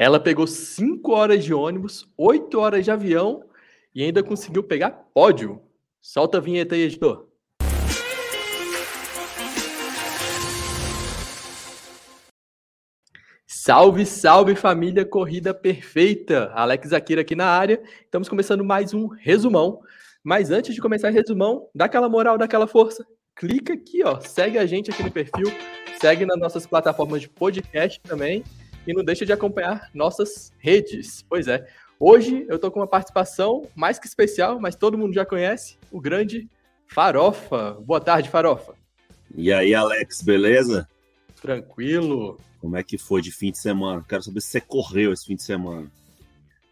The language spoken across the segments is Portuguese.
Ela pegou 5 horas de ônibus, 8 horas de avião e ainda conseguiu pegar pódio. Solta a vinheta aí, editor. Salve, salve família Corrida Perfeita! Alex Akira aqui na área. Estamos começando mais um resumão. Mas antes de começar o resumão, dá aquela moral, dá aquela força. Clica aqui, ó, segue a gente aqui no perfil, segue nas nossas plataformas de podcast também e não deixa de acompanhar nossas redes. Pois é, hoje eu tô com uma participação mais que especial, mas todo mundo já conhece, o grande Farofa. Boa tarde, Farofa. E aí, Alex, beleza? Tranquilo. Como é que foi de fim de semana? Quero saber se você correu esse fim de semana.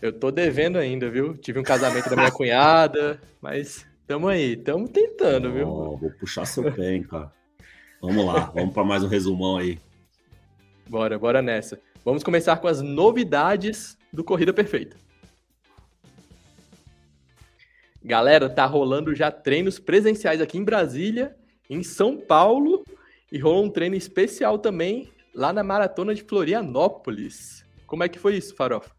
Eu tô devendo ainda, viu? Tive um casamento da minha cunhada, mas tamo aí, tamo tentando, oh, viu? Vou puxar seu pé, hein, cara. Vamos lá, vamos para mais um resumão aí. Bora, bora nessa. Vamos começar com as novidades do Corrida Perfeita. Galera, tá rolando já treinos presenciais aqui em Brasília, em São Paulo, e rolou um treino especial também lá na Maratona de Florianópolis. Como é que foi isso, Farofa?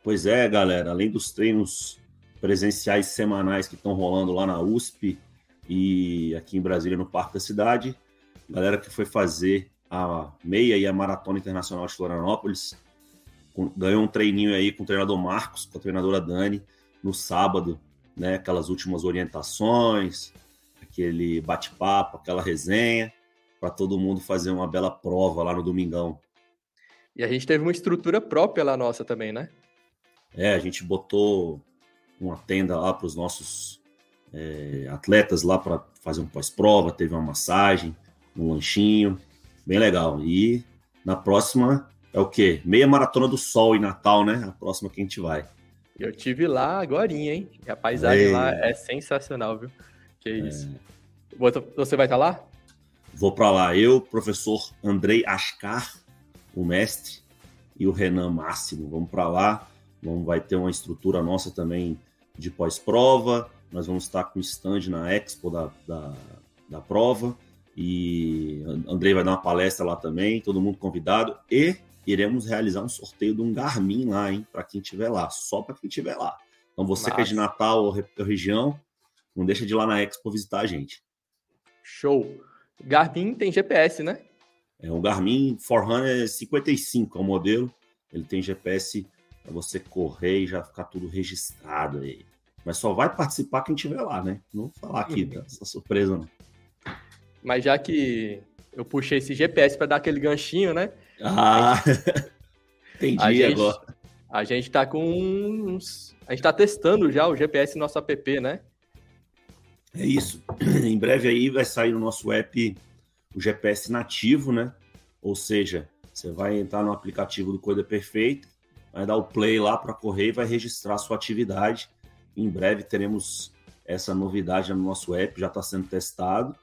Pois é, galera, além dos treinos presenciais semanais que estão rolando lá na USP e aqui em Brasília no Parque da Cidade, galera que foi fazer a meia e a maratona internacional de Florianópolis. Ganhou um treininho aí com o treinador Marcos, com a treinadora Dani, no sábado, né? Aquelas últimas orientações, aquele bate-papo, aquela resenha, para todo mundo fazer uma bela prova lá no domingão. E a gente teve uma estrutura própria lá nossa também, né? É, a gente botou uma tenda lá para os nossos é, atletas lá para fazer um pós-prova, teve uma massagem, um lanchinho, Bem legal. E na próxima é o quê? Meia maratona do sol em Natal, né? A próxima que a gente vai. Eu tive lá agora, hein? E a paisagem Ei. lá é sensacional, viu? Que é. isso. Você vai estar lá? Vou para lá. Eu, professor Andrei Ascar, o mestre, e o Renan Máximo. Vamos para lá. Vamos, vai ter uma estrutura nossa também de pós-prova. Nós vamos estar com stand na Expo da, da, da prova e Andrei vai dar uma palestra lá também, todo mundo convidado. E iremos realizar um sorteio de um Garmin lá, hein? Para quem estiver lá, só para quem estiver lá. Então você Nossa. que é de Natal ou região, não deixa de ir lá na Expo visitar a gente. Show! Garmin tem GPS, né? É o Garmin Forerunner 55 é o modelo. Ele tem GPS para você correr e já ficar tudo registrado aí. Mas só vai participar quem estiver lá, né? Não vou falar aqui, tá? essa surpresa não. Mas já que eu puxei esse GPS para dar aquele ganchinho, né? Ah, entendi a gente, agora. A gente tá com uns. A gente tá testando já o GPS no nosso app, né? É isso. Em breve aí vai sair no nosso app o GPS nativo, né? Ou seja, você vai entrar no aplicativo do Coisa Perfeita, vai dar o play lá para correr e vai registrar a sua atividade. Em breve teremos essa novidade no nosso app, já está sendo testado.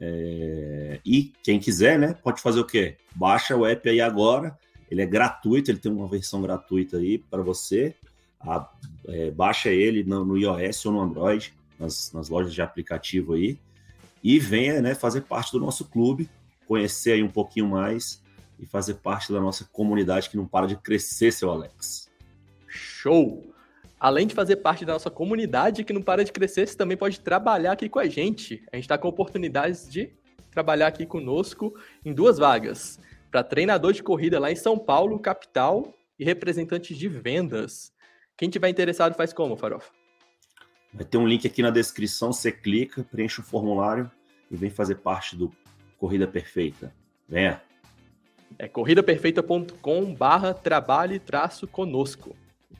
É, e quem quiser, né, pode fazer o quê? Baixa o app aí agora, ele é gratuito, ele tem uma versão gratuita aí para você. A, é, baixa ele no, no, iOS ou no Android, nas, nas, lojas de aplicativo aí, e venha né, fazer parte do nosso clube, conhecer aí um pouquinho mais e fazer parte da nossa comunidade que não para de crescer, seu Alex. Show! Além de fazer parte da nossa comunidade que não para de crescer, você também pode trabalhar aqui com a gente. A gente está com oportunidades de trabalhar aqui conosco em duas vagas. Para treinador de corrida lá em São Paulo, capital, e representante de vendas. Quem tiver interessado faz como, Farofa? Vai ter um link aqui na descrição, você clica, preenche o formulário e vem fazer parte do Corrida Perfeita. Venha! É corridaperfeita.com barra trabalhe traço conosco.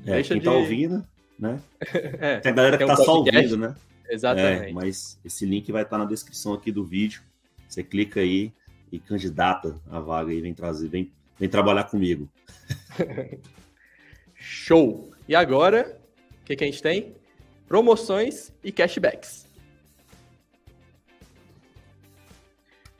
É, Deixa quem tá de... tá ouvindo, né? é, tem a galera que tá um só ouvindo, né? Exatamente. É, mas esse link vai estar na descrição aqui do vídeo. Você clica aí e candidata a vaga aí, vem trazer, vem, vem trabalhar comigo. Show! E agora, o que, que a gente tem? Promoções e cashbacks.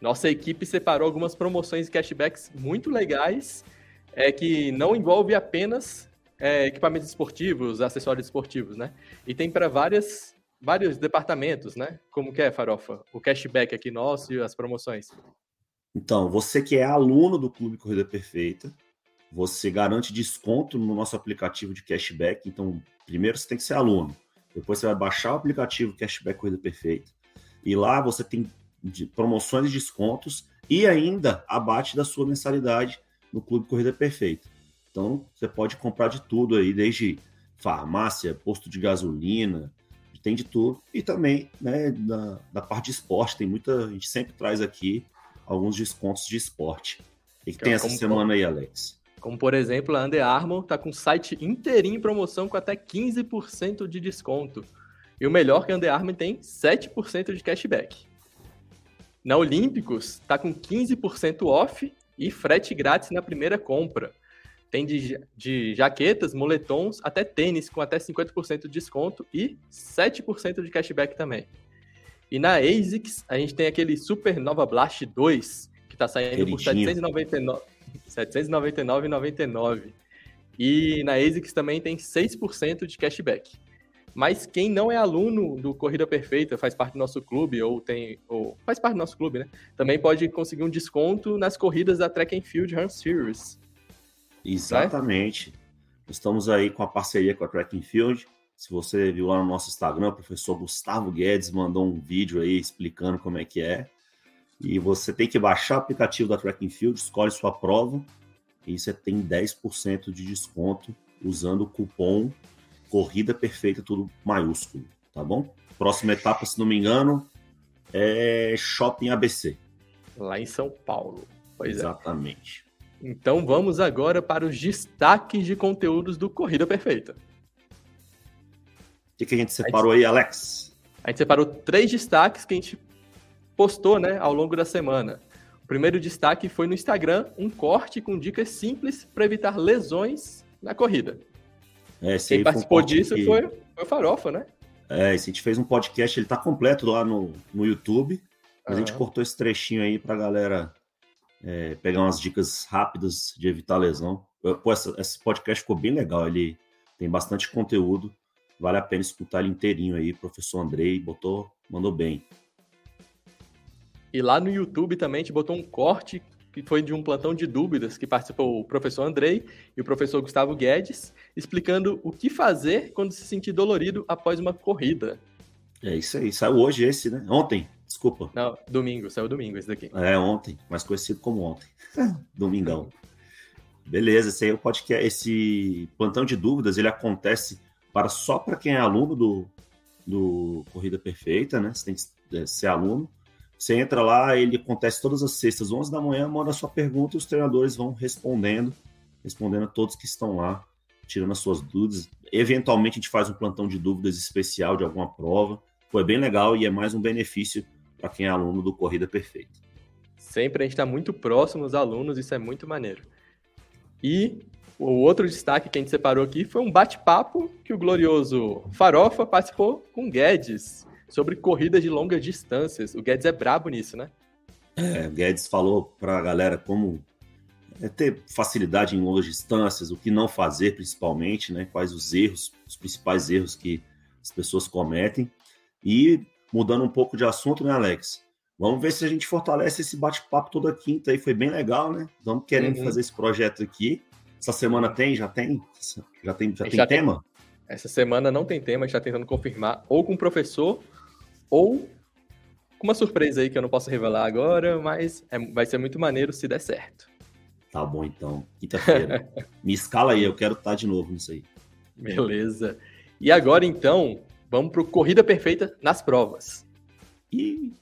Nossa equipe separou algumas promoções e cashbacks muito legais, é, que não envolve apenas é, equipamentos esportivos, acessórios esportivos, né? E tem para várias vários departamentos, né? Como que é, Farofa? O cashback aqui nosso e as promoções. Então, você que é aluno do Clube Corrida Perfeita, você garante desconto no nosso aplicativo de cashback. Então, primeiro você tem que ser aluno. Depois você vai baixar o aplicativo Cashback Corrida Perfeita. E lá você tem promoções e descontos e ainda abate da sua mensalidade no Clube Corrida Perfeita. Então, você pode comprar de tudo aí, desde farmácia, posto de gasolina, tem de tudo. E também, né, da, da parte de esporte, tem muita. A gente sempre traz aqui alguns descontos de esporte. O que, que tem essa semana aí, Alex? Como, por exemplo, a Under Armour está com o site inteirinho em promoção com até 15% de desconto. E o melhor que a Under Armour tem 7% de cashback. Na Olímpicos, está com 15% off e frete grátis na primeira compra. Tem de, de jaquetas, moletons, até tênis com até 50% de desconto e 7% de cashback também. E na ASICS, a gente tem aquele Supernova Blast 2, que está saindo por 799,99. 799,99. E na ASICS também tem 6% de cashback. Mas quem não é aluno do Corrida Perfeita, faz parte do nosso clube, ou tem. Ou faz parte do nosso clube, né? Também pode conseguir um desconto nas corridas da Track and Field Run Series. Exatamente. Né? Estamos aí com a parceria com a Track and Field. Se você viu lá no nosso Instagram, o professor Gustavo Guedes mandou um vídeo aí explicando como é que é. E você tem que baixar o aplicativo da Track and Field, escolhe sua prova e você tem 10% de desconto usando o cupom Corrida Perfeita, tudo maiúsculo, tá bom? Próxima etapa, se não me engano, é Shopping ABC. Lá em São Paulo. Pois é. Exatamente. É. Então vamos agora para os destaques de conteúdos do Corrida Perfeita. O que, que a gente separou a gente, aí, Alex? A gente separou três destaques que a gente postou né, ao longo da semana. O primeiro destaque foi no Instagram, um corte com dicas simples para evitar lesões na corrida. É, Quem participou disso que... foi, foi o Farofa, né? É, esse a gente fez um podcast, ele tá completo lá no, no YouTube. Mas uhum. a gente cortou esse trechinho aí pra galera é, pegar umas dicas rápidas de evitar lesão. Pô, essa, esse podcast ficou bem legal, ele tem bastante conteúdo. Vale a pena escutar ele inteirinho aí. Professor Andrei botou, mandou bem. E lá no YouTube também a gente botou um corte que foi de um plantão de dúvidas que participou o professor Andrei e o professor Gustavo Guedes, explicando o que fazer quando se sentir dolorido após uma corrida. É isso aí, saiu hoje esse, né? Ontem, desculpa. Não, domingo, saiu domingo esse daqui. É, ontem, mais conhecido como ontem. Domingão. Beleza, esse aí é o podcast, esse plantão de dúvidas, ele acontece para só para quem é aluno do, do Corrida Perfeita, né? Você tem que é, ser aluno você entra lá, ele acontece todas as sextas, 11 da manhã, manda a sua pergunta e os treinadores vão respondendo, respondendo a todos que estão lá, tirando as suas dúvidas. Eventualmente a gente faz um plantão de dúvidas especial de alguma prova. Foi bem legal e é mais um benefício para quem é aluno do Corrida Perfeita. Sempre a gente está muito próximo dos alunos, isso é muito maneiro. E o outro destaque que a gente separou aqui foi um bate-papo que o glorioso Farofa participou com Guedes, sobre corridas de longas distâncias. O Guedes é brabo nisso, né? É, o Guedes falou para a galera como é ter facilidade em longas distâncias, o que não fazer principalmente, né? Quais os erros, os principais erros que as pessoas cometem. E mudando um pouco de assunto, né, Alex? Vamos ver se a gente fortalece esse bate-papo toda quinta aí. Foi bem legal, né? Estamos querendo uhum. fazer esse projeto aqui. Essa semana tem? Já tem? Já tem, já tem já tema? Tem. Essa semana não tem tema, a gente está tentando confirmar ou com o professor ou com uma surpresa aí que eu não posso revelar agora, mas é, vai ser muito maneiro se der certo. Tá bom, então. Quinta-feira. Me escala aí, eu quero estar de novo nisso aí. Beleza. E agora, então, vamos para o Corrida Perfeita nas provas. E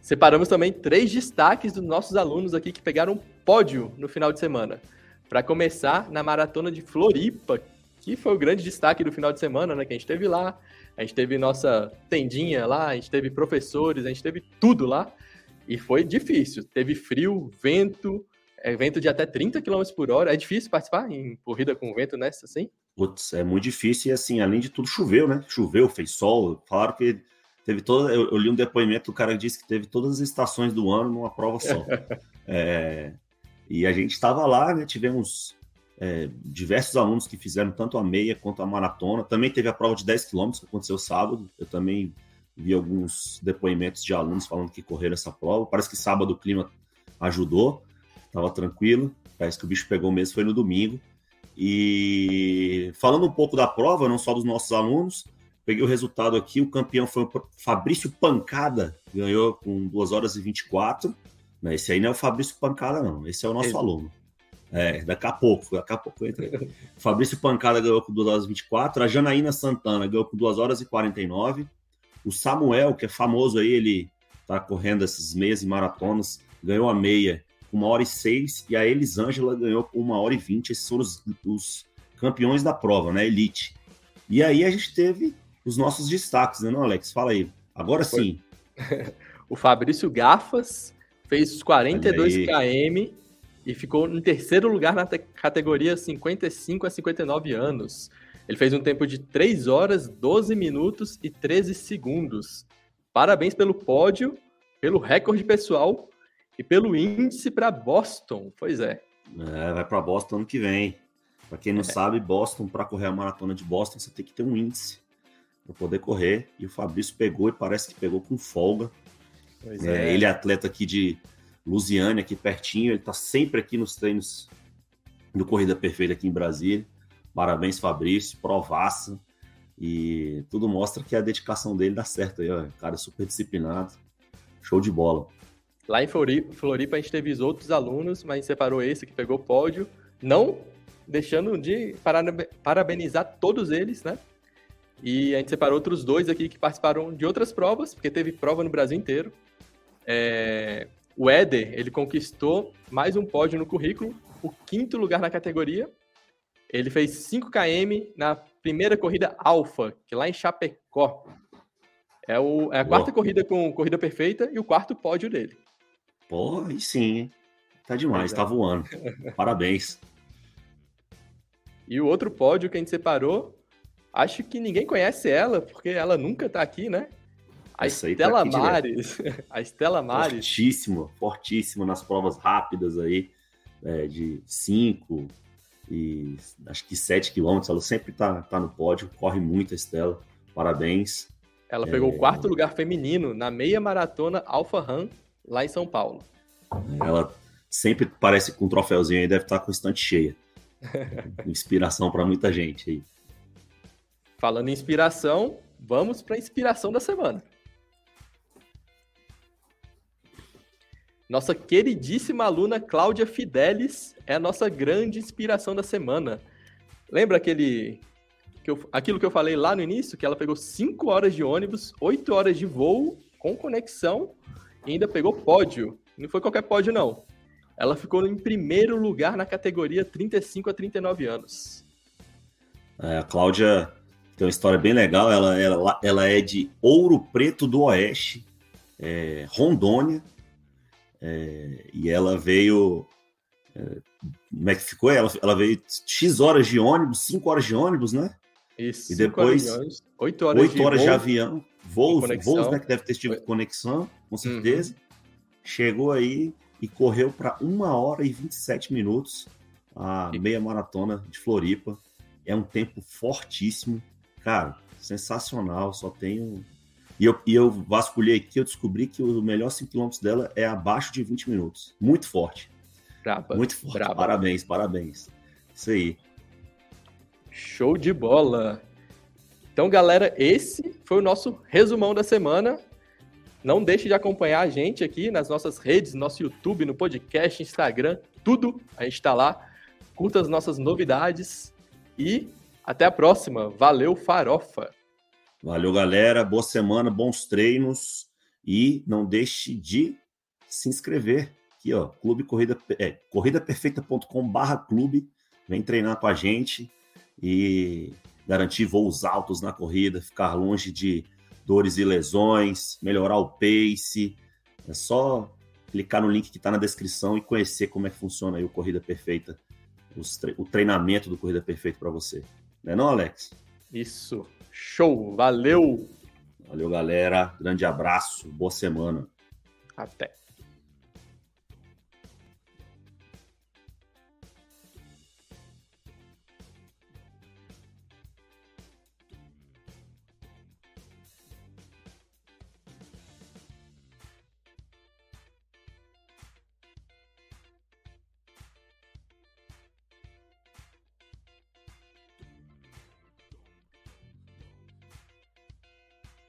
separamos também três destaques dos nossos alunos aqui que pegaram pódio no final de semana. Para começar, na maratona de Floripa, que foi o grande destaque do final de semana, né? Que a gente teve lá. A gente teve nossa tendinha lá, a gente teve professores, a gente teve tudo lá. E foi difícil. Teve frio, vento, é, vento de até 30 km por hora. É difícil participar em corrida com vento nessa, assim? Putz, é muito difícil e assim, além de tudo, choveu, né? Choveu, fez sol. Falaram que teve toda. Eu, eu li um depoimento, o cara disse que teve todas as estações do ano numa prova só. é, e a gente estava lá, né? Tivemos é, diversos alunos que fizeram tanto a meia quanto a maratona. Também teve a prova de 10 quilômetros que aconteceu sábado. Eu também vi alguns depoimentos de alunos falando que correram essa prova. Parece que sábado o clima ajudou. tava tranquilo. Parece que o bicho pegou mesmo, foi no domingo. E falando um pouco da prova, não só dos nossos alunos, peguei o resultado aqui. O campeão foi o Fabrício Pancada, ganhou com 2 horas e 24. Esse aí não é o Fabrício Pancada, não. Esse é o nosso aluno. É, daqui a pouco, daqui a pouco entra. Fabrício Pancada ganhou com 2 horas e 24. A Janaína Santana ganhou com 2 horas e 49. O Samuel, que é famoso aí, ele tá correndo esses meses maratonas, ganhou a meia 1 hora e 6. E a Elisângela ganhou com 1 hora e 20. Esses foram os, os campeões da prova, né? Elite. E aí a gente teve os nossos destaques, né, não, Alex? Fala aí. Agora sim. o Fabrício Gafas fez os 42 km e ficou em terceiro lugar na categoria 55 a 59 anos. Ele fez um tempo de 3 horas, 12 minutos e 13 segundos. Parabéns pelo pódio, pelo recorde pessoal e pelo índice para Boston. Pois é. é vai para Boston ano que vem. Para quem não é. sabe, Boston, para correr a maratona de Boston, você tem que ter um índice para poder correr. E o Fabrício pegou e parece que pegou com folga. É, é. Ele é atleta aqui de Lusiane, aqui pertinho. Ele está sempre aqui nos treinos do Corrida Perfeita aqui em Brasília. Parabéns, Fabrício, provaça. E tudo mostra que a dedicação dele dá certo aí, ó. Cara super disciplinado. Show de bola. Lá em Floripa a gente teve os outros alunos, mas separou esse que pegou pódio. Não deixando de parabenizar todos eles, né? E a gente separou outros dois aqui que participaram de outras provas, porque teve prova no Brasil inteiro. É, o Éder, ele conquistou mais um pódio no currículo, o quinto lugar na categoria. Ele fez 5 km na primeira corrida Alfa, que é lá em Chapecó. É, o, é a quarta corrida com corrida perfeita e o quarto pódio dele. Aí sim? Tá demais, tá voando. Parabéns. E o outro pódio que a gente separou, acho que ninguém conhece ela, porque ela nunca tá aqui, né? A Isso Estela tá Mares. a Estela Mares. Fortíssimo, fortíssimo nas provas rápidas aí, é, de 5 e acho que 7 quilômetros. Ela sempre tá, tá no pódio, corre muito a Estela. Parabéns. Ela pegou é... o quarto lugar feminino na meia maratona Alpha Run, lá em São Paulo. Ela sempre parece com um troféuzinho aí, deve estar com estante cheia. Inspiração para muita gente aí. Falando em inspiração, vamos para a inspiração da semana. Nossa queridíssima aluna Cláudia Fidelis é a nossa grande inspiração da semana. Lembra aquele que eu, aquilo que eu falei lá no início, que ela pegou 5 horas de ônibus, 8 horas de voo com conexão e ainda pegou pódio. Não foi qualquer pódio não. Ela ficou em primeiro lugar na categoria 35 a 39 anos. É, a Cláudia tem uma história bem legal. Ela, ela, ela é de Ouro Preto do Oeste, é, Rondônia, é, e ela veio. É, como é que ficou? Ela, ela veio X horas de ônibus, 5 horas de ônibus, né? Isso. E depois 8 horas, 8 horas de, de avião, voos, voos né, que deve ter tido conexão, com uhum. certeza. Uhum. Chegou aí e correu para 1 hora e 27 minutos a e... meia maratona de Floripa. É um tempo fortíssimo. Cara, sensacional. Só tenho e eu, e eu vasculhei aqui, eu descobri que o melhor 5 km dela é abaixo de 20 minutos. Muito forte. Braba. Muito forte. Braba. Parabéns, parabéns. Isso aí. Show de bola. Então, galera, esse foi o nosso resumão da semana. Não deixe de acompanhar a gente aqui nas nossas redes, nosso YouTube, no podcast, Instagram, tudo. A gente está lá. Curta as nossas novidades e até a próxima. Valeu, farofa! Valeu, galera. Boa semana, bons treinos. E não deixe de se inscrever aqui, ó. Clube Corrida, é, corridaperfeita.com/barra clube. Vem treinar com a gente e garantir voos altos na corrida, ficar longe de dores e lesões, melhorar o pace. É só clicar no link que está na descrição e conhecer como é que funciona aí o Corrida Perfeita, o treinamento do Corrida Perfeita para você. Não é não, Alex? Isso. Show, valeu! Valeu, galera. Grande abraço, boa semana. Até.